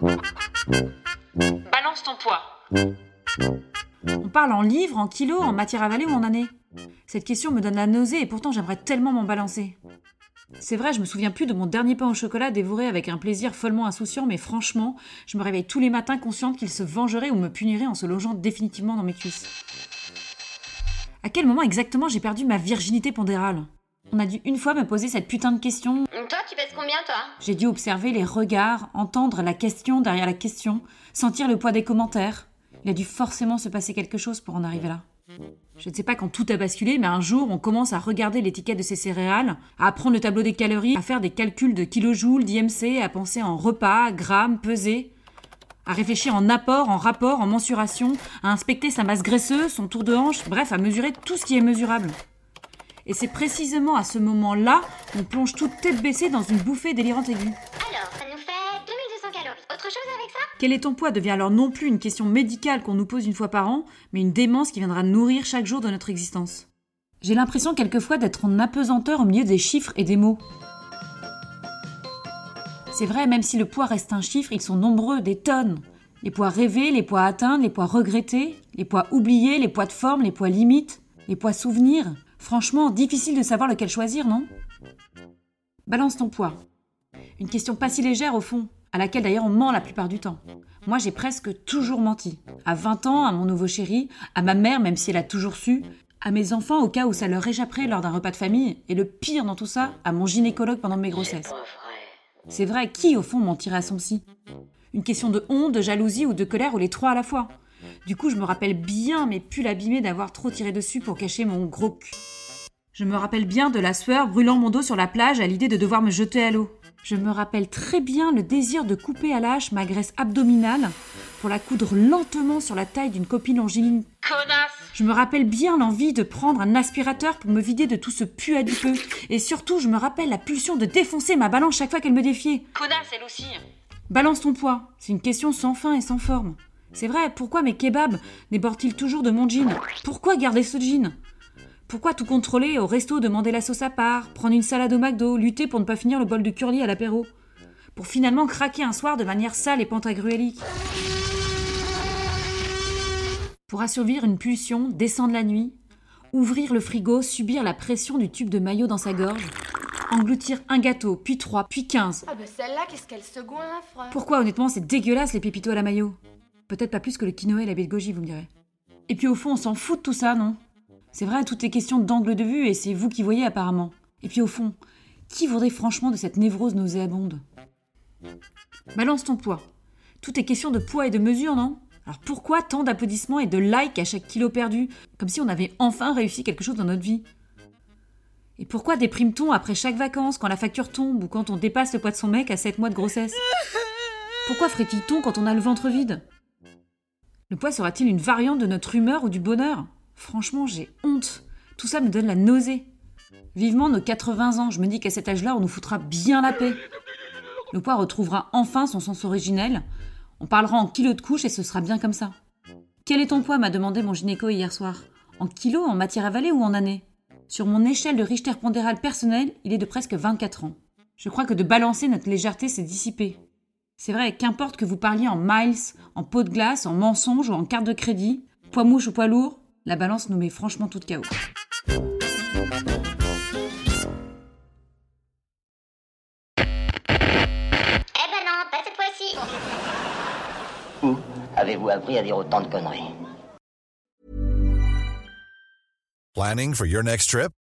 Balance ton poids. On parle en livres, en kilos, en matière avalée ou en années Cette question me donne la nausée et pourtant j'aimerais tellement m'en balancer. C'est vrai, je me souviens plus de mon dernier pain au chocolat dévoré avec un plaisir follement insouciant, mais franchement, je me réveille tous les matins consciente qu'il se vengerait ou me punirait en se logeant définitivement dans mes cuisses. À quel moment exactement j'ai perdu ma virginité pondérale? On a dû une fois me poser cette putain de question. Toi, tu pèses combien, toi? J'ai dû observer les regards, entendre la question derrière la question, sentir le poids des commentaires. Il a dû forcément se passer quelque chose pour en arriver là. Je ne sais pas quand tout a basculé, mais un jour, on commence à regarder l'étiquette de ces céréales, à apprendre le tableau des calories, à faire des calculs de kilojoules, d'IMC, à penser en repas, grammes, pesées, à réfléchir en apport, en rapport, en mensuration, à inspecter sa masse graisseuse, son tour de hanche, bref, à mesurer tout ce qui est mesurable. Et c'est précisément à ce moment-là qu'on plonge toute tête baissée dans une bouffée délirante aiguë. Alors, ça nous fait 2200 calories. Autre chose avec ça? Quel est ton poids devient alors non plus une question médicale qu'on nous pose une fois par an, mais une démence qui viendra nourrir chaque jour de notre existence. J'ai l'impression quelquefois d'être en apesanteur au milieu des chiffres et des mots. C'est vrai, même si le poids reste un chiffre, ils sont nombreux, des tonnes. Les poids rêvés, les poids atteints, les poids regrettés, les poids oubliés, les poids de forme, les poids limites, les poids souvenirs. Franchement, difficile de savoir lequel choisir, non? Balance ton poids. Une question pas si légère au fond, à laquelle d'ailleurs on ment la plupart du temps. Moi j'ai presque toujours menti. À 20 ans, à mon nouveau chéri, à ma mère même si elle a toujours su, à mes enfants au cas où ça leur échapperait lors d'un repas de famille, et le pire dans tout ça, à mon gynécologue pendant mes grossesses. C'est vrai, qui au fond mentirait à son psy? Une question de honte, de jalousie ou de colère ou les trois à la fois. Du coup, je me rappelle bien mes pulls abîmés d'avoir trop tiré dessus pour cacher mon gros cul. Je me rappelle bien de la sueur brûlant mon dos sur la plage à l'idée de devoir me jeter à l'eau. Je me rappelle très bien le désir de couper à l'âche ma graisse abdominale pour la coudre lentement sur la taille d'une copine longiligne. Connasse Je me rappelle bien l'envie de prendre un aspirateur pour me vider de tout ce pu adipeux. Et surtout, je me rappelle la pulsion de défoncer ma balance chaque fois qu'elle me défiait. Connasse, elle aussi Balance ton poids. C'est une question sans fin et sans forme. C'est vrai, pourquoi mes kebabs débordent-ils toujours de mon jean? Pourquoi garder ce jean? Pourquoi tout contrôler au resto, demander la sauce à part, prendre une salade au McDo, lutter pour ne pas finir le bol de curly à l'apéro? Pour finalement craquer un soir de manière sale et pantagruélique Pour assouvir une pulsion, descendre la nuit, ouvrir le frigo, subir la pression du tube de maillot dans sa gorge, engloutir un gâteau, puis trois, puis quinze. Ah bah celle-là, qu'est-ce qu'elle se goinfre. Pourquoi honnêtement c'est dégueulasse les pépitos à la maillot? Peut-être pas plus que le quinoa et la baie de vous me direz. Et puis au fond, on s'en fout de tout ça, non? C'est vrai, tout est question d'angle de vue et c'est vous qui voyez apparemment. Et puis au fond, qui voudrait franchement de cette névrose nauséabonde? Balance ton poids. Tout est question de poids et de mesure, non? Alors pourquoi tant d'applaudissements et de likes à chaque kilo perdu? Comme si on avait enfin réussi quelque chose dans notre vie. Et pourquoi déprime-t-on après chaque vacances, quand la facture tombe ou quand on dépasse le poids de son mec à 7 mois de grossesse? Pourquoi frétille-t-on quand on a le ventre vide? Le poids sera-t-il une variante de notre humeur ou du bonheur? Franchement, j'ai honte. Tout ça me donne la nausée. Vivement nos 80 ans, je me dis qu'à cet âge-là, on nous foutra bien la paix. Le poids retrouvera enfin son sens originel. On parlera en kilos de couche et ce sera bien comme ça. Quel est ton poids? m'a demandé mon gynéco hier soir. En kilos, en matière avalée ou en années Sur mon échelle de Richter pondéral personnel, il est de presque 24 ans. Je crois que de balancer notre légèreté s'est dissipé. C'est vrai, qu'importe que vous parliez en miles, en pot de glace, en mensonge ou en carte de crédit, poids mouche ou poids lourd, la balance nous met franchement tout de chaos. Eh ben non, pas cette fois-ci Où avez-vous appris à dire autant de conneries? Planning for your next trip?